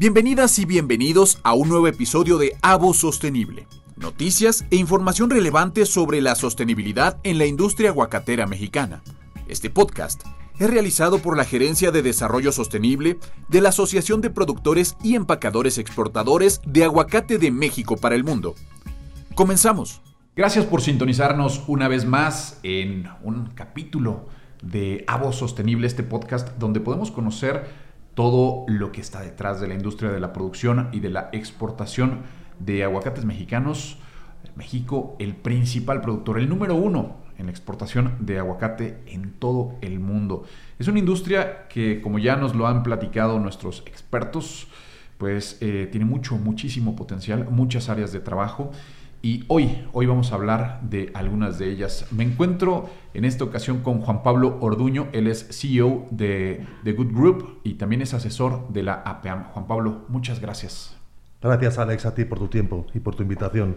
Bienvenidas y bienvenidos a un nuevo episodio de Avo Sostenible. Noticias e información relevante sobre la sostenibilidad en la industria aguacatera mexicana. Este podcast es realizado por la Gerencia de Desarrollo Sostenible de la Asociación de Productores y Empacadores Exportadores de Aguacate de México para el Mundo. Comenzamos. Gracias por sintonizarnos una vez más en un capítulo de Avo Sostenible, este podcast donde podemos conocer todo lo que está detrás de la industria de la producción y de la exportación de aguacates mexicanos. México, el principal productor, el número uno en la exportación de aguacate en todo el mundo. Es una industria que, como ya nos lo han platicado nuestros expertos, pues eh, tiene mucho, muchísimo potencial, muchas áreas de trabajo y hoy, hoy vamos a hablar de algunas de ellas. Me encuentro en esta ocasión con Juan Pablo Orduño, él es CEO de The Good Group y también es asesor de la APAM. Juan Pablo, muchas gracias. Gracias Alex a ti por tu tiempo y por tu invitación.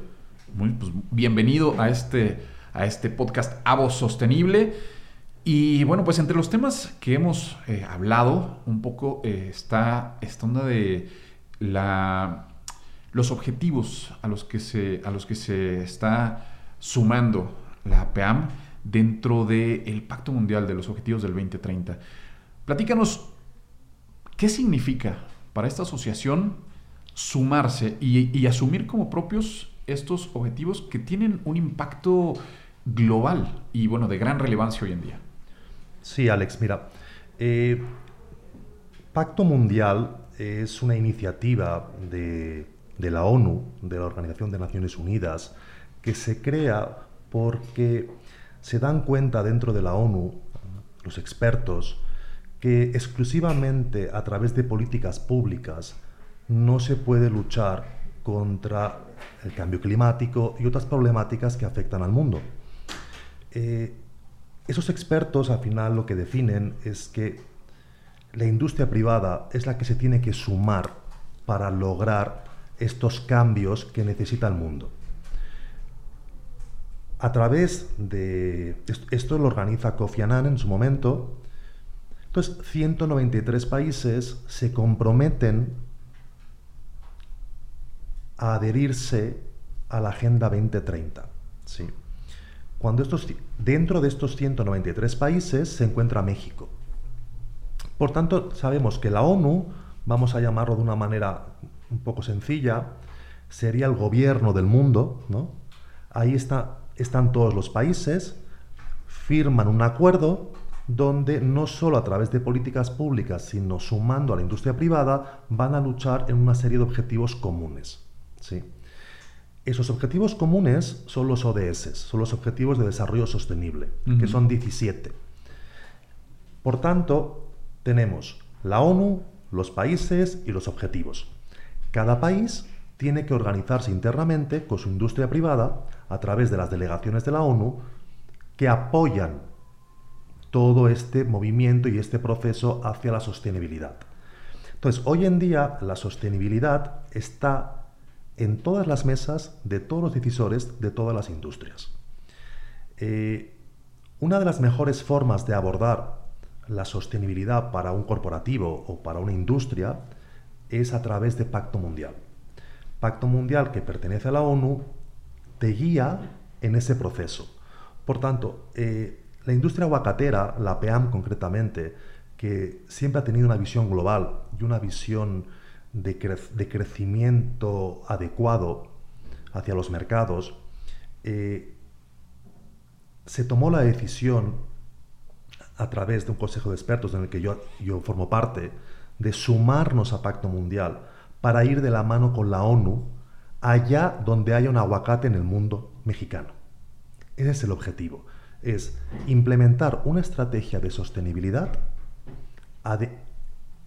Muy, pues, bienvenido a este, a este podcast Avo Sostenible. Y bueno, pues entre los temas que hemos eh, hablado un poco eh, está esta onda de la los objetivos a los que se, a los que se está sumando la APAM dentro del Pacto Mundial de los Objetivos del 2030. Platícanos, ¿qué significa para esta asociación sumarse y, y, asumir como propios estos objetivos que tienen un impacto global y bueno, de gran relevancia hoy en día? Sí, Alex, mira, eh, Pacto Mundial es una iniciativa de de la ONU, de la Organización de Naciones Unidas, que se crea porque se dan cuenta dentro de la ONU, los expertos, que exclusivamente a través de políticas públicas no se puede luchar contra el cambio climático y otras problemáticas que afectan al mundo. Eh, esos expertos al final lo que definen es que la industria privada es la que se tiene que sumar para lograr estos cambios que necesita el mundo. A través de esto lo organiza Kofi Annan en su momento. Entonces, 193 países se comprometen a adherirse a la Agenda 2030. ¿sí? Cuando estos, dentro de estos 193 países se encuentra México. Por tanto, sabemos que la ONU, vamos a llamarlo de una manera un poco sencilla, sería el gobierno del mundo, ¿no? Ahí está, están todos los países, firman un acuerdo donde no solo a través de políticas públicas, sino sumando a la industria privada, van a luchar en una serie de objetivos comunes. ¿sí? Esos objetivos comunes son los ODS, son los Objetivos de Desarrollo Sostenible, que son 17. Por tanto, tenemos la ONU, los países y los objetivos. Cada país tiene que organizarse internamente con su industria privada a través de las delegaciones de la ONU que apoyan todo este movimiento y este proceso hacia la sostenibilidad. Entonces, hoy en día la sostenibilidad está en todas las mesas de todos los decisores de todas las industrias. Eh, una de las mejores formas de abordar la sostenibilidad para un corporativo o para una industria es a través de Pacto Mundial. Pacto Mundial que pertenece a la ONU te guía en ese proceso. Por tanto, eh, la industria aguacatera, la PEAM concretamente, que siempre ha tenido una visión global y una visión de, crecimiento adecuado hacia los mercados, eh, se tomó la decisión a través de un consejo de expertos en el que yo, yo formo parte, de sumarnos a Pacto Mundial para ir de la mano con la ONU allá donde haya un aguacate en el mundo mexicano. Ese es el objetivo, es implementar una estrategia de sostenibilidad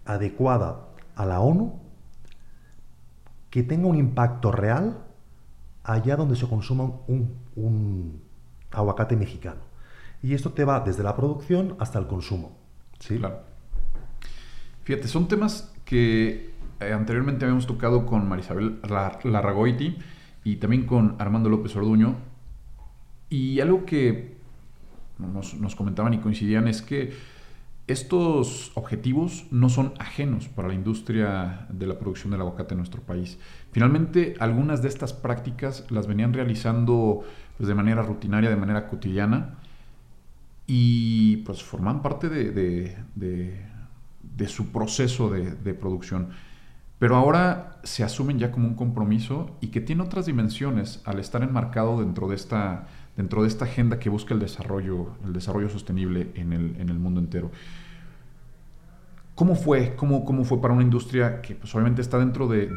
adecuada a la ONU que tenga un impacto real allá donde se consuma un, un aguacate mexicano. Y esto te va desde la producción hasta el consumo. ¿sí? Claro. Fíjate, son temas que eh, anteriormente habíamos tocado con Marisabel Larragoiti y también con Armando López Orduño. Y algo que nos, comentaban y coincidían es que estos objetivos no son ajenos para la industria de la producción del aguacate en nuestro país. Finalmente, algunas de estas prácticas las venían realizando pues, de manera rutinaria, de manera cotidiana, y pues forman parte de, su proceso de, producción. Pero ahora se asumen ya como un compromiso y que tiene otras dimensiones al estar enmarcado dentro de esta dentro de esta agenda que busca el desarrollo, el desarrollo sostenible en el, mundo entero. ¿Cómo fue? ¿Cómo, ¿Cómo, fue para una industria que pues, obviamente está dentro del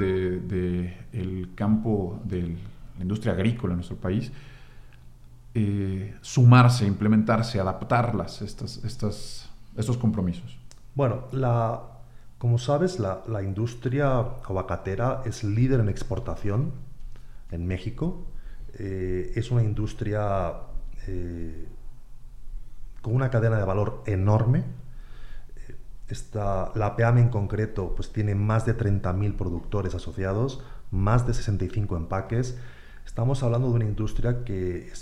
de, campo de la industria agrícola en nuestro país? Eh, sumarse, implementarse, adaptarlas, estas, estas, estos compromisos. Bueno, como sabes, la, industria aguacatera es líder en exportación en México eh, es una industria eh, con una cadena de valor enorme. Esta, la APAM en concreto pues, tiene más de 30.000 productores asociados, más de 65 empaques. Estamos hablando de una industria que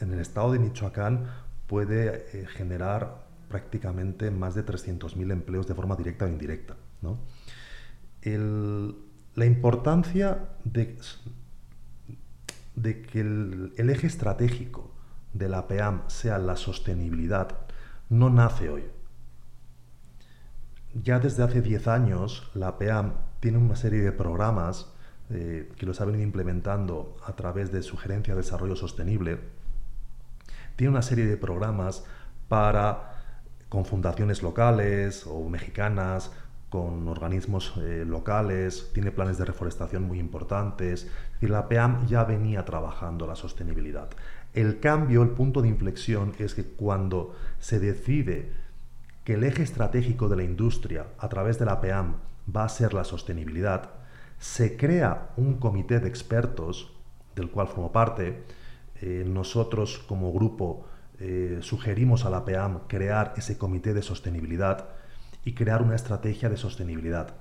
en el estado de Michoacán puede eh, generar prácticamente más de 300.000 empleos de forma directa o indirecta. la importancia de, que el, eje estratégico de la PEAM sea la sostenibilidad no nace hoy. Ya desde hace 10 años la PEAM tiene una serie de programas eh, que los ha venido implementando a través de Sugerencia de Desarrollo Sostenible. Tiene una serie de programas para con fundaciones locales o mexicanas con organismos eh, locales, tiene planes de reforestación muy importantes, la PEAM ya venía trabajando la sostenibilidad. El cambio, el punto de inflexión es que cuando se decide que el eje estratégico de la industria a través de la PEAM va a ser la sostenibilidad, se crea un comité de expertos, del cual formo parte, eh, nosotros como grupo eh, sugerimos a la PEAM crear ese comité de sostenibilidad, y crear una estrategia de sostenibilidad.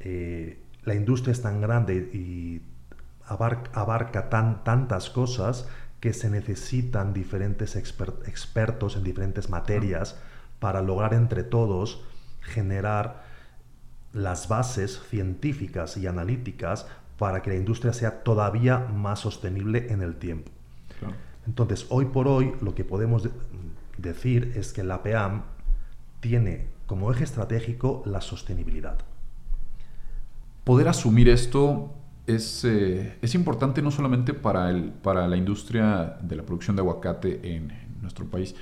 Eh, la industria es tan grande y abarca, tan, tantas cosas que se necesitan diferentes expertos en diferentes materias para lograr entre todos generar las bases científicas y analíticas para que la industria sea todavía más sostenible en el tiempo. Entonces, hoy por hoy, lo que podemos decir es que la PEAM tiene como eje estratégico la sostenibilidad. Poder asumir esto es, eh, es importante no solamente para, el, para la industria de la producción de aguacate en, nuestro país,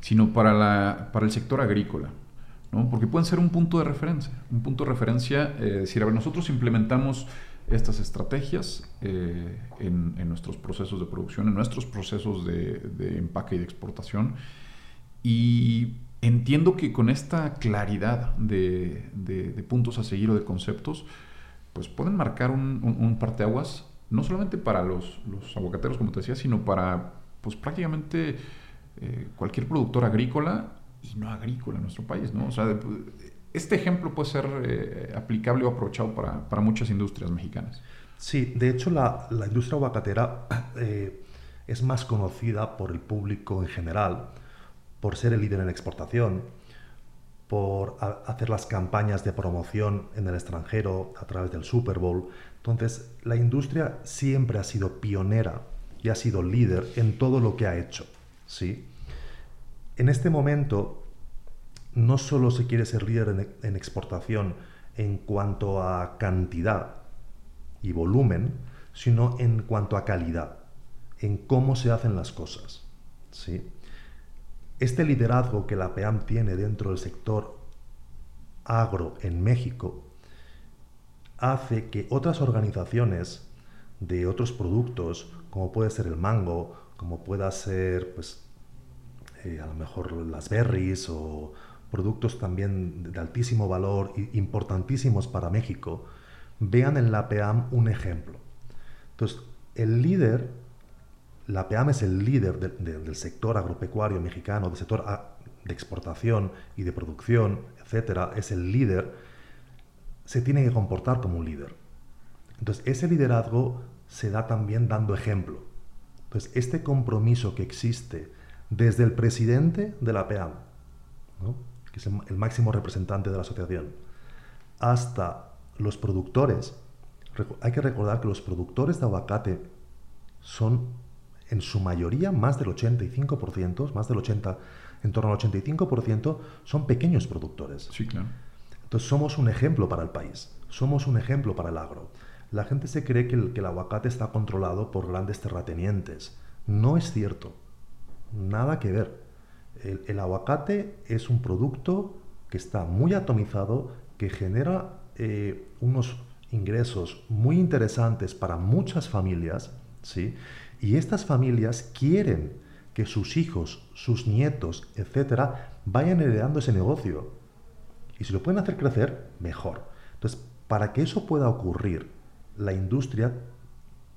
sino para, la, para el sector agrícola. ¿no? Porque pueden ser un punto de referencia. Un punto de referencia, eh, decir, a ver, nosotros implementamos estas estrategias eh, en, nuestros procesos de producción, en nuestros procesos de, empaque y de exportación. Y entiendo que con esta claridad de, puntos a seguir o de conceptos, pues pueden marcar un, parteaguas, no solamente para los, aguacateros, como te decía, sino para pues prácticamente eh, cualquier productor agrícola y no agrícola en nuestro país, ¿no? O sea, este ejemplo puede ser eh, aplicable o aprovechado para, muchas industrias mexicanas. Sí, de hecho la, industria aguacatera eh, es más conocida por el público en general, por ser el líder en exportación, por hacer las campañas de promoción en el extranjero a través del Super Bowl. Entonces, la industria siempre ha sido pionera y ha sido líder en todo lo que ha hecho. ¿sí? En este momento, no solo se quiere ser líder en, exportación en cuanto a cantidad y volumen, sino en cuanto a calidad, en cómo se hacen las cosas. ¿sí? Este liderazgo que la PEAM tiene dentro del sector agro en México hace que otras organizaciones de otros productos, como puede ser el mango, como pueda ser, pues, eh, a lo mejor las berries o productos también de altísimo valor e importantísimos para México, vean en la PEAM un ejemplo. Entonces, el líder la PEAM es el líder del sector agropecuario mexicano, del sector de exportación y de producción, etcétera, es el líder, se tiene que comportar como un líder. Entonces, ese liderazgo se da también dando ejemplo. Entonces, este compromiso que existe desde el presidente de la PEAM que es el máximo representante de la asociación, hasta los productores, hay que recordar que los productores de aguacate son en su mayoría, más del 85%, más del 80%, en torno al 85%, son pequeños productores. Sí, claro. Entonces somos un ejemplo para el país, somos un ejemplo para el agro. La gente se cree que el, que el aguacate está controlado por grandes terratenientes. No es cierto. Nada que ver. El, aguacate es un producto que está muy atomizado, que genera eh, unos ingresos muy interesantes para muchas familias, ¿sí? Y estas familias quieren que sus hijos, sus nietos, etcétera, vayan heredando ese negocio. Y si lo pueden hacer crecer, mejor. Entonces, para que eso pueda ocurrir, la industria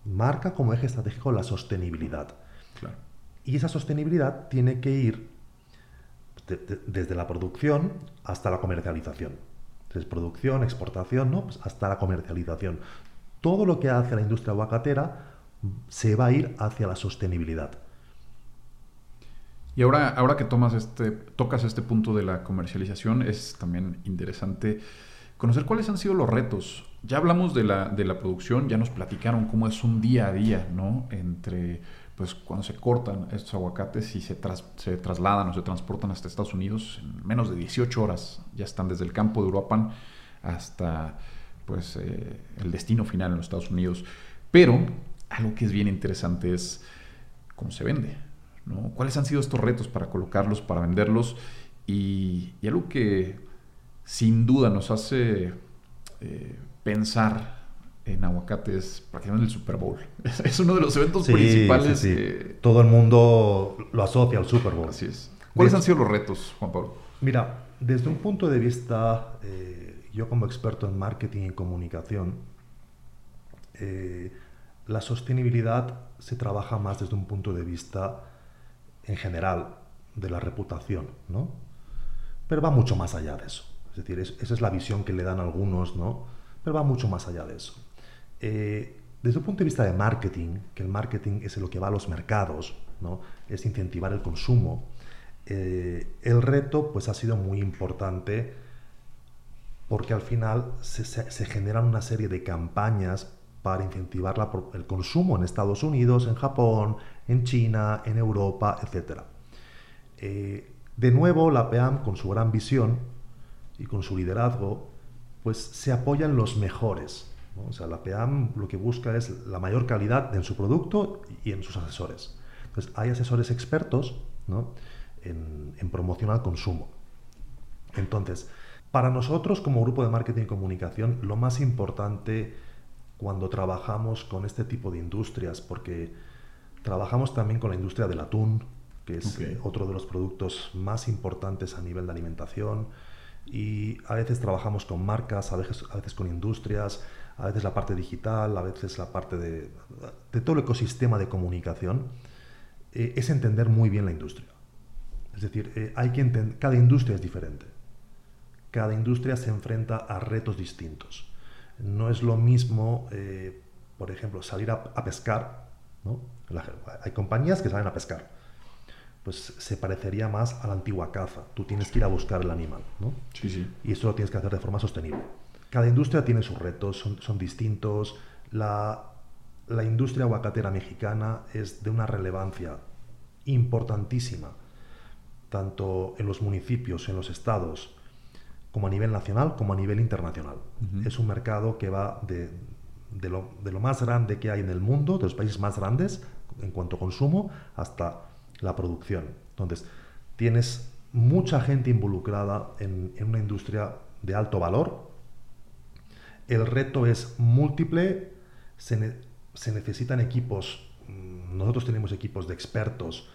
marca como eje estratégico la sostenibilidad. Y esa sostenibilidad tiene que ir desde la producción hasta la comercialización. Desde producción, exportación, ¿no? Pues hasta la comercialización. Todo lo que hace la industria aguacatera se va a ir hacia la sostenibilidad. Y ahora, ahora que tomas este, tocas este punto de la comercialización, es también interesante conocer cuáles han sido los retos. Ya hablamos de la, de la producción, ya nos platicaron cómo es un día a día, ¿no? Entre, pues, cuando se cortan estos aguacates y se, se trasladan o se transportan hasta Estados Unidos, en menos de 18 horas ya están desde el campo de Uruapan hasta, pues, eh, el destino final en los Estados Unidos. Pero algo que es bien interesante es cómo se vende, ¿no? ¿Cuáles han sido estos retos para colocarlos, para venderlos? Y, algo que sin duda nos hace eh, pensar en aguacates prácticamente el Super Bowl. Es, uno de los eventos principales. Todo el mundo lo asocia al Super Bowl. Así es. ¿Cuáles han sido los retos, Juan Pablo? Mira, desde un punto de vista, eh, yo como experto en marketing y comunicación, eh, la sostenibilidad se trabaja más desde un punto de vista en general de la reputación, ¿no? Pero va mucho más allá de eso. Es decir, esa es la visión que le dan algunos, ¿no? Pero va mucho más allá de eso. Eh, desde un punto de vista de marketing, que el marketing es lo que va a los mercados, ¿no? Es incentivar el consumo. Eh, el reto, pues, ha sido muy importante porque al final se, generan una serie de campañas para incentivar el consumo en Estados Unidos, en Japón, en China, en Europa, etc. Eh, de nuevo, la PEAM, con su gran visión y con su liderazgo, pues se apoya en los mejores. O sea, la PEAM lo que busca es la mayor calidad en su producto y en sus asesores. Entonces, hay asesores expertos en, en promoción al consumo. Entonces, para nosotros como grupo de marketing y comunicación, lo más importante cuando trabajamos con este tipo de industrias, porque trabajamos también con la industria del atún, que es otro de los productos más importantes a nivel de alimentación, y a veces trabajamos con marcas, a veces, a veces con industrias, a veces la parte digital, a veces la parte de, de todo el ecosistema de comunicación, eh, es entender muy bien la industria. Es decir, eh, hay que cada industria es diferente. Cada industria se enfrenta a retos distintos. No es lo mismo, eh, por ejemplo, salir a, pescar. ¿no? hay compañías que salen a pescar. Pues se parecería más a la antigua caza. Tú tienes que ir a buscar el animal. ¿no? Sí, sí. Y eso lo tienes que hacer de forma sostenible. Cada industria tiene sus retos, son, distintos. La, la industria aguacatera mexicana es de una relevancia importantísima, tanto en los municipios, en los estados, como a nivel nacional como a nivel internacional. Es un mercado que va de, de, lo, de, lo, más grande que hay en el mundo, de los países más grandes en cuanto a consumo, hasta la producción. Entonces, tienes mucha gente involucrada en, en una industria de alto valor. El reto es múltiple, se, necesitan equipos, mm, nosotros tenemos equipos de expertos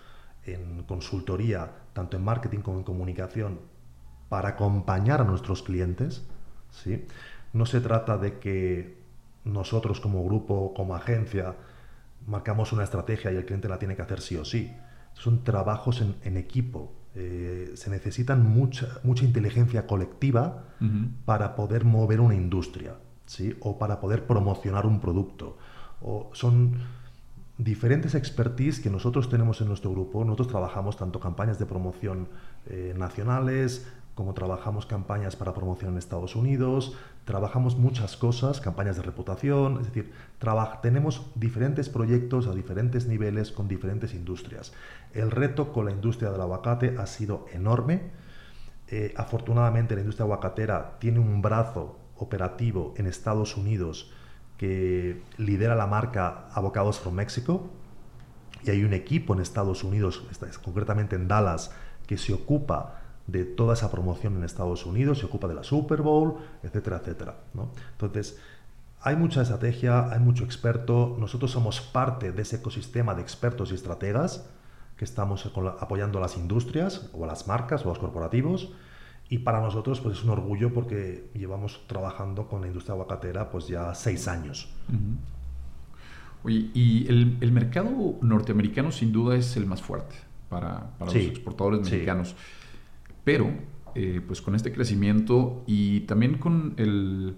en consultoría, tanto en marketing como en comunicación, para acompañar a nuestros clientes. No se trata de que nosotros como grupo, como agencia, marcamos una estrategia y el cliente la tiene que hacer sí o sí. Son trabajos en, equipo. Eh, se necesitan mucha, mucha inteligencia colectiva para poder mover una industria, ¿sí? o para poder promocionar un producto. O son diferentes expertise que nosotros tenemos en nuestro grupo. Nosotros trabajamos tanto campañas de promoción eh, nacionales, como trabajamos campañas para promoción en Estados Unidos, trabajamos muchas cosas, campañas de reputación, es decir, tenemos diferentes proyectos a diferentes niveles con diferentes industrias. El reto con la industria del aguacate ha sido enorme. Eh, afortunadamente la industria aguacatera tiene un brazo operativo en Estados Unidos que lidera la marca Avocados from Mexico y hay un equipo en Estados Unidos, concretamente en Dallas, que se ocupa de toda esa promoción en Estados Unidos, se ocupa de la Super Bowl, etcétera, etcétera. Entonces, hay mucha estrategia, hay mucho experto, nosotros somos parte de ese ecosistema de expertos y estrategas que estamos apoyando a las industrias o a las marcas o a los corporativos y para nosotros pues es un orgullo porque llevamos trabajando con la industria aguacatera pues ya seis años. Oye, y el, mercado norteamericano sin duda es el más fuerte para, los exportadores mexicanos. Pero, eh, pues con este crecimiento y también con el,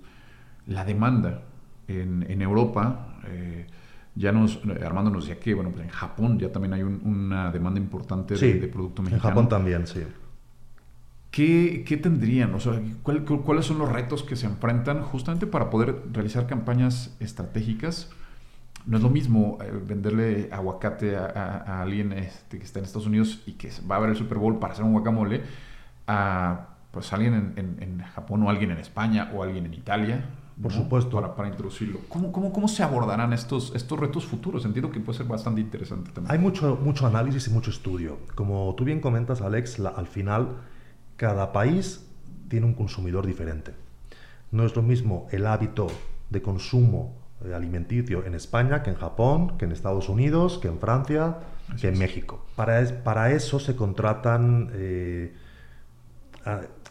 la demanda en, Europa, eh, ya nos, Armando nos decía que, bueno, pues en Japón ya también hay una demanda importante de, producto mexicano. En Japón también, sí. ¿Qué, ¿Qué, tendrían? O sea, ¿cuáles son los retos que se enfrentan justamente para poder realizar campañas estratégicas? No es lo mismo eh, venderle aguacate a, alguien este, que está en Estados Unidos y que va a ver el Super Bowl para hacer un guacamole a pues alguien en, Japón o alguien en España o alguien en Italia. Por supuesto. Para, para introducirlo. ¿Cómo, cómo, cómo se abordarán estos, estos retos futuros? Entiendo que puede ser bastante interesante también. Hay mucho, mucho análisis y mucho estudio. Como tú bien comentas, Alex, al final cada país tiene un consumidor diferente. No es lo mismo el hábito de consumo eh, alimenticio en España que en Japón, que en Estados Unidos, que en Francia, que en México. Para, para, eso se contratan... Eh,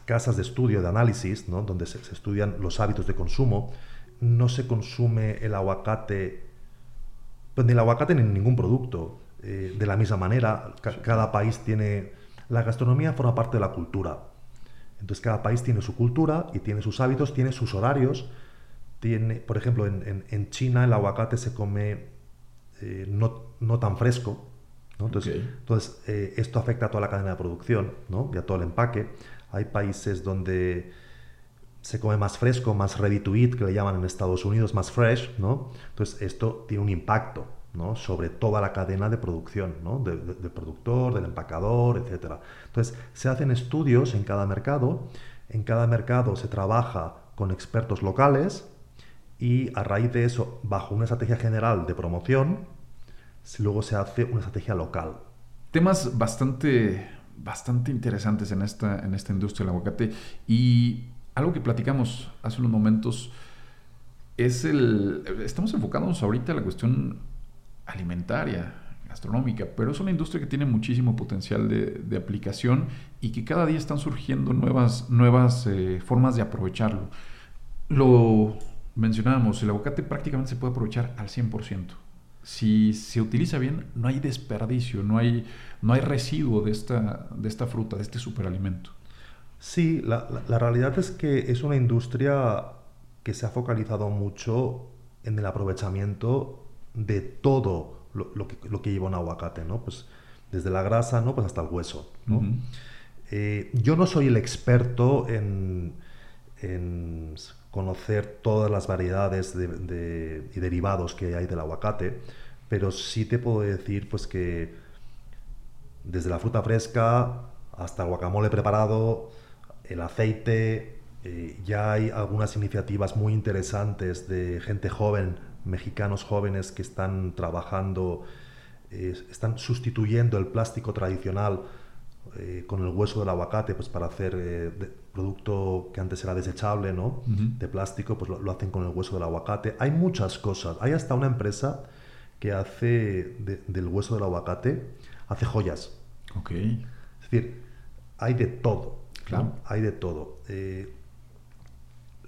casas de estudio, de análisis, donde se, estudian los hábitos de consumo, no se consume el aguacate, pues ni el aguacate ni ningún producto eh, de la misma manera. cada país tiene... La gastronomía forma parte de la cultura. Entonces cada país tiene su cultura y tiene sus hábitos, tiene sus horarios. Tiene, por ejemplo, en, China el aguacate se come eh, no, tan fresco, Entonces, entonces eh, esto afecta a toda la cadena de producción ¿no? y a todo el empaque. Hay países donde se come más fresco, más ready to eat, que le llaman en Estados Unidos, más fresh, ¿no? Entonces esto tiene un impacto, ¿no? Sobre toda la cadena de producción, ¿no? del productor, del empacador, etc. Entonces se hacen estudios en cada mercado, en cada mercado se trabaja con expertos locales y a raíz de eso, bajo una estrategia general de promoción, luego se hace una estrategia local. Temas bastante bastante interesantes en esta, en esta industria del aguacate. Y algo que platicamos hace unos momentos es el... Estamos enfocándonos ahorita en la cuestión alimentaria, gastronómica, pero es una industria que tiene muchísimo potencial de, aplicación y que cada día están surgiendo nuevas, nuevas eh, formas de aprovecharlo. Lo mencionábamos, el aguacate prácticamente se puede aprovechar al 100% si se utiliza bien, no hay desperdicio, no hay, no hay residuo de esta, de esta fruta, de este superalimento. Sí, la, realidad es que es una industria que se ha focalizado mucho en el aprovechamiento de todo lo, que, lleva un aguacate, ¿no? Pues desde la grasa, ¿no? Pues hasta el hueso, eh, yo no soy el experto en, en conocer todas las variedades de, y derivados que hay del aguacate, pero sí te puedo decir pues que desde la fruta fresca hasta el guacamole preparado, el aceite, eh, ya hay algunas iniciativas muy interesantes de gente joven, mexicanos jóvenes que están trabajando, están sustituyendo el plástico tradicional eh, con el hueso del aguacate, pues para hacer eh, producto que antes era desechable, ¿no? De plástico, pues lo, hacen con el hueso del aguacate. Hay muchas cosas. Hay hasta una empresa que hace del hueso del aguacate, hace joyas. Ok. Es decir, hay de todo. Claro. Hay de todo. Eh,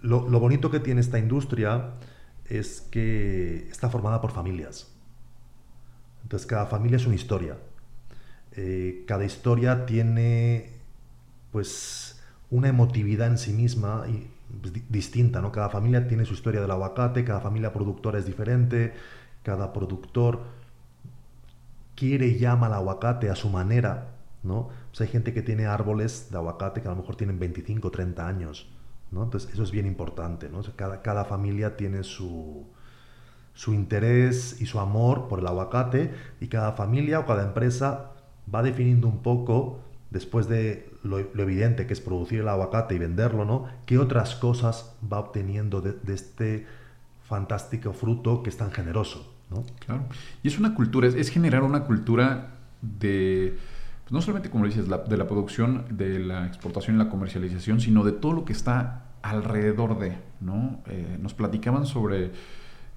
lo, lo bonito que tiene esta industria es que está formada por familias. Entonces cada familia es una historia. Eh, cada historia tiene pues una emotividad en sí misma y, pues, distinta, ¿no? Cada familia tiene su historia del aguacate, cada familia productora es diferente, cada productor quiere y llama al aguacate a su manera, ¿no? Pues hay gente que tiene árboles de aguacate que a lo mejor tienen 25 o 30 años, ¿no? Entonces eso es bien importante, ¿no? cada, cada familia tiene su, su interés y su amor por el aguacate y cada familia o cada empresa va definiendo un poco, después de lo, evidente que es producir el aguacate y venderlo, ¿no? ¿Qué otras cosas va obteniendo de, este fantástico fruto que es tan generoso? ¿no? Claro. Y es una cultura, es, generar una cultura de, pues no solamente, como dices, de la producción, de la exportación y la comercialización, sino de todo lo que está alrededor de, ¿no? Eh, nos platicaban sobre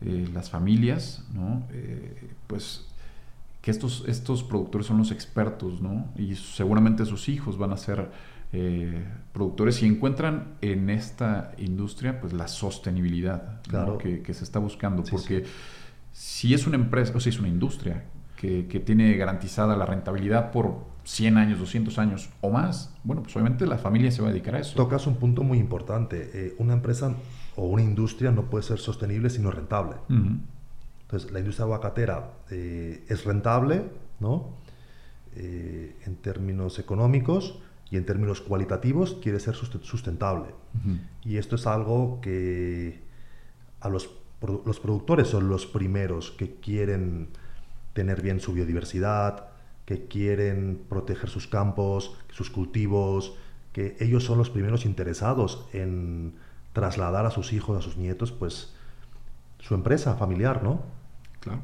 eh, las familias, ¿no? Eh, pues que estos, estos productores son los expertos, ¿no? Y seguramente sus hijos van a ser eh, productores y encuentran en esta industria pues la sostenibilidad que, se está buscando. porque si es una empresa, o si es una industria que, tiene garantizada la rentabilidad por 100 años, 200 años o más, bueno, pues obviamente la familia se va a dedicar a eso. Tocas un punto muy importante. Eh, una empresa o una industria no puede ser sostenible si no rentable. Entonces, la industria aguacatera eh, es rentable, ¿no? Eh, en términos económicos y en términos cualitativos quiere ser sustentable. Y esto es algo que a los, los productores son los primeros que quieren tener bien su biodiversidad, que quieren proteger sus campos, sus cultivos, que ellos son los primeros interesados en trasladar a sus hijos, a sus nietos, pues su empresa familiar, ¿no? Claro.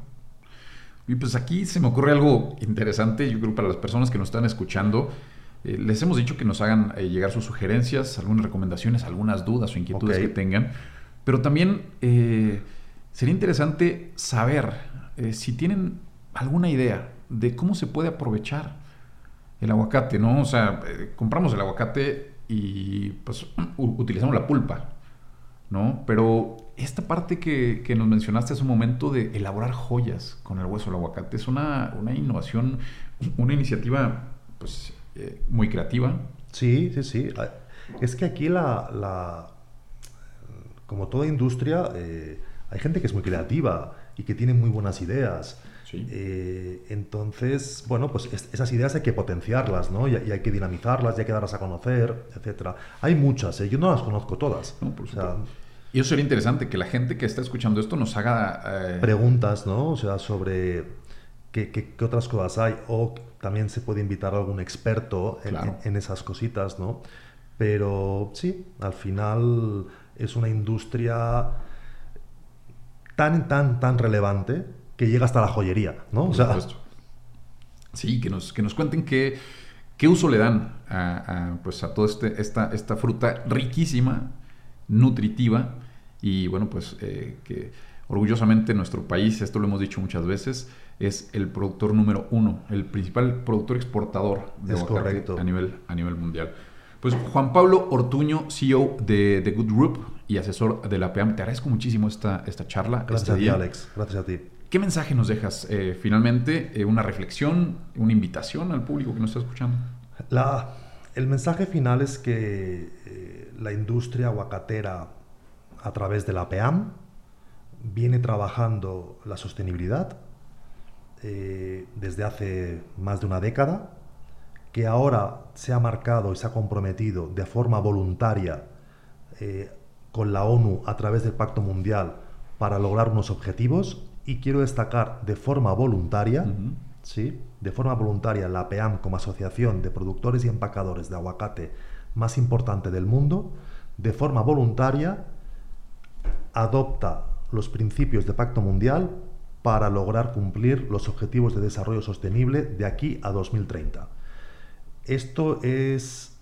Y pues aquí se me ocurre algo interesante, yo creo para las personas que nos están escuchando. Eh, les hemos dicho que nos hagan eh, llegar sus sugerencias, algunas recomendaciones, algunas dudas o inquietudes que tengan. Pero también eh, sería interesante saber si tienen alguna idea de cómo se puede aprovechar el aguacate, ¿no? O sea, compramos el aguacate y pues utilizamos la pulpa, ¿no? Pero esta parte que, nos mencionaste hace un momento de elaborar joyas con el hueso del aguacate es una, innovación, una iniciativa pues, eh, muy creativa. Sí, sí, sí. Ah, es que aquí la, como toda industria, eh, hay gente que es muy creativa y que tiene muy buenas ideas. Eh, entonces, bueno, pues esas ideas hay que potenciarlas, ¿no? Y, hay que dinamizarlas, y hay que darlas a conocer, etcétera. Hay muchas, yo no las conozco todas. No, por y eso sería interesante, que la gente que está escuchando esto nos haga... Eh, Preguntas, ¿no? O sea, sobre qué, qué, otras cosas hay. O también se puede invitar a algún experto en, esas cositas, ¿no? Pero sí, al final es una industria tan, tan, tan relevante que llega hasta la joyería, ¿no? o sea, Sí, que nos, que nos cuenten qué, qué uso le dan a, pues a toda este, esta, esta fruta riquísima, nutritiva y bueno, pues eh, que orgullosamente nuestro país, esto lo hemos dicho muchas veces, es el productor número uno, el principal productor exportador de es correcto. A, nivel, a nivel mundial. Pues Juan Pablo Ortuño, CEO de The Good Group y asesor de la PEAM, te agradezco muchísimo esta, esta charla. Gracias este a ti, Alex. Gracias a ti. ¿Qué mensaje nos dejas eh, finalmente? Eh, ¿Una reflexión, una invitación al público que nos está escuchando? La, el mensaje final es que la industria aguacatera a través de la PEAM, viene trabajando la sostenibilidad eh, desde hace más de una década, que ahora se ha marcado y se ha comprometido de forma voluntaria eh, con la ONU a través del Pacto Mundial para lograr unos objetivos. Y quiero destacar de forma voluntaria, ¿sí? de forma voluntaria la PEAM como asociación de productores y empacadores de aguacate más importante del mundo, de forma voluntaria adopta los principios de Pacto Mundial para lograr cumplir los objetivos de desarrollo sostenible de aquí a 2030. Esto es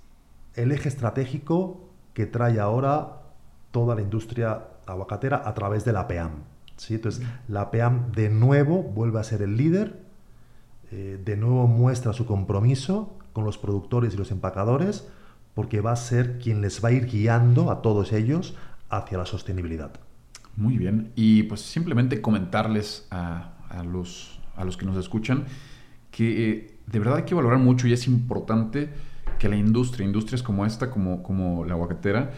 el eje estratégico que trae ahora toda la industria aguacatera a través de la PEAM. ¿sí? Entonces, la PEAM de nuevo vuelve a ser el líder, eh, de nuevo muestra su compromiso con los productores y los empacadores, porque va a ser quien les va a ir guiando a todos ellos hacia la sostenibilidad. Muy bien. Y pues simplemente comentarles a, los, a los que nos escuchan que eh, de verdad hay que valorar mucho y es importante que la industria, industrias como esta, como, como la aguacatera,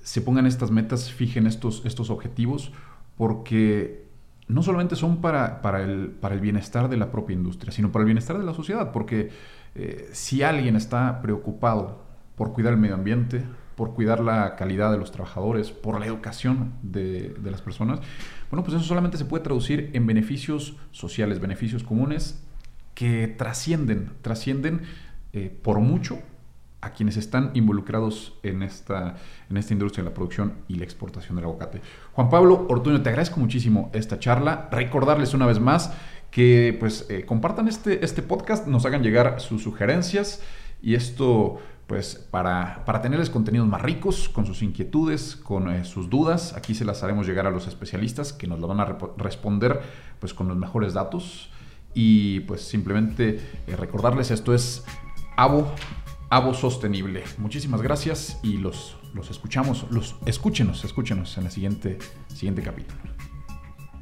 se pongan estas metas, fijen estos, estos objetivos, porque no solamente son para, para, el, para el bienestar de la propia industria, sino para el bienestar de la sociedad, porque eh, si alguien está preocupado por cuidar el medio ambiente, por cuidar la calidad de los trabajadores, por la educación de, de las personas, bueno, pues eso solamente se puede traducir en beneficios sociales, beneficios comunes que trascienden, trascienden eh, por mucho a quienes están involucrados en esta, en esta industria de la producción y la exportación del aguacate. Juan Pablo Ortuño, te agradezco muchísimo esta charla. Recordarles una vez más que pues eh, compartan este, este podcast, nos hagan llegar sus sugerencias y esto pues para, para tenerles contenidos más ricos, con sus inquietudes, con eh, sus dudas. Aquí se las haremos llegar a los especialistas que nos lo van a responder pues con los mejores datos. Y pues simplemente eh, recordarles, esto es Abo, Abo Sostenible. Muchísimas gracias y los, los escuchamos, los escúchenos, escúchenos en el siguiente, siguiente capítulo.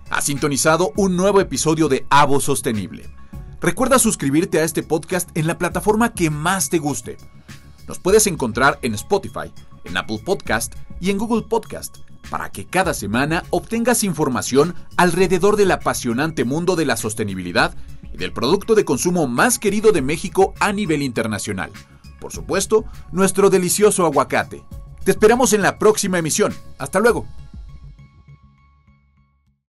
Ha sintonizado un nuevo episodio de Abo Sostenible. Recuerda suscribirte a este podcast en la plataforma que más te guste nos puedes encontrar en Spotify, en Apple Podcast y en Google Podcast para que cada semana obtengas información alrededor del apasionante mundo de la sostenibilidad y del producto de consumo más querido de México a nivel internacional. Por supuesto, nuestro delicioso aguacate. Te esperamos en la próxima emisión. Hasta luego.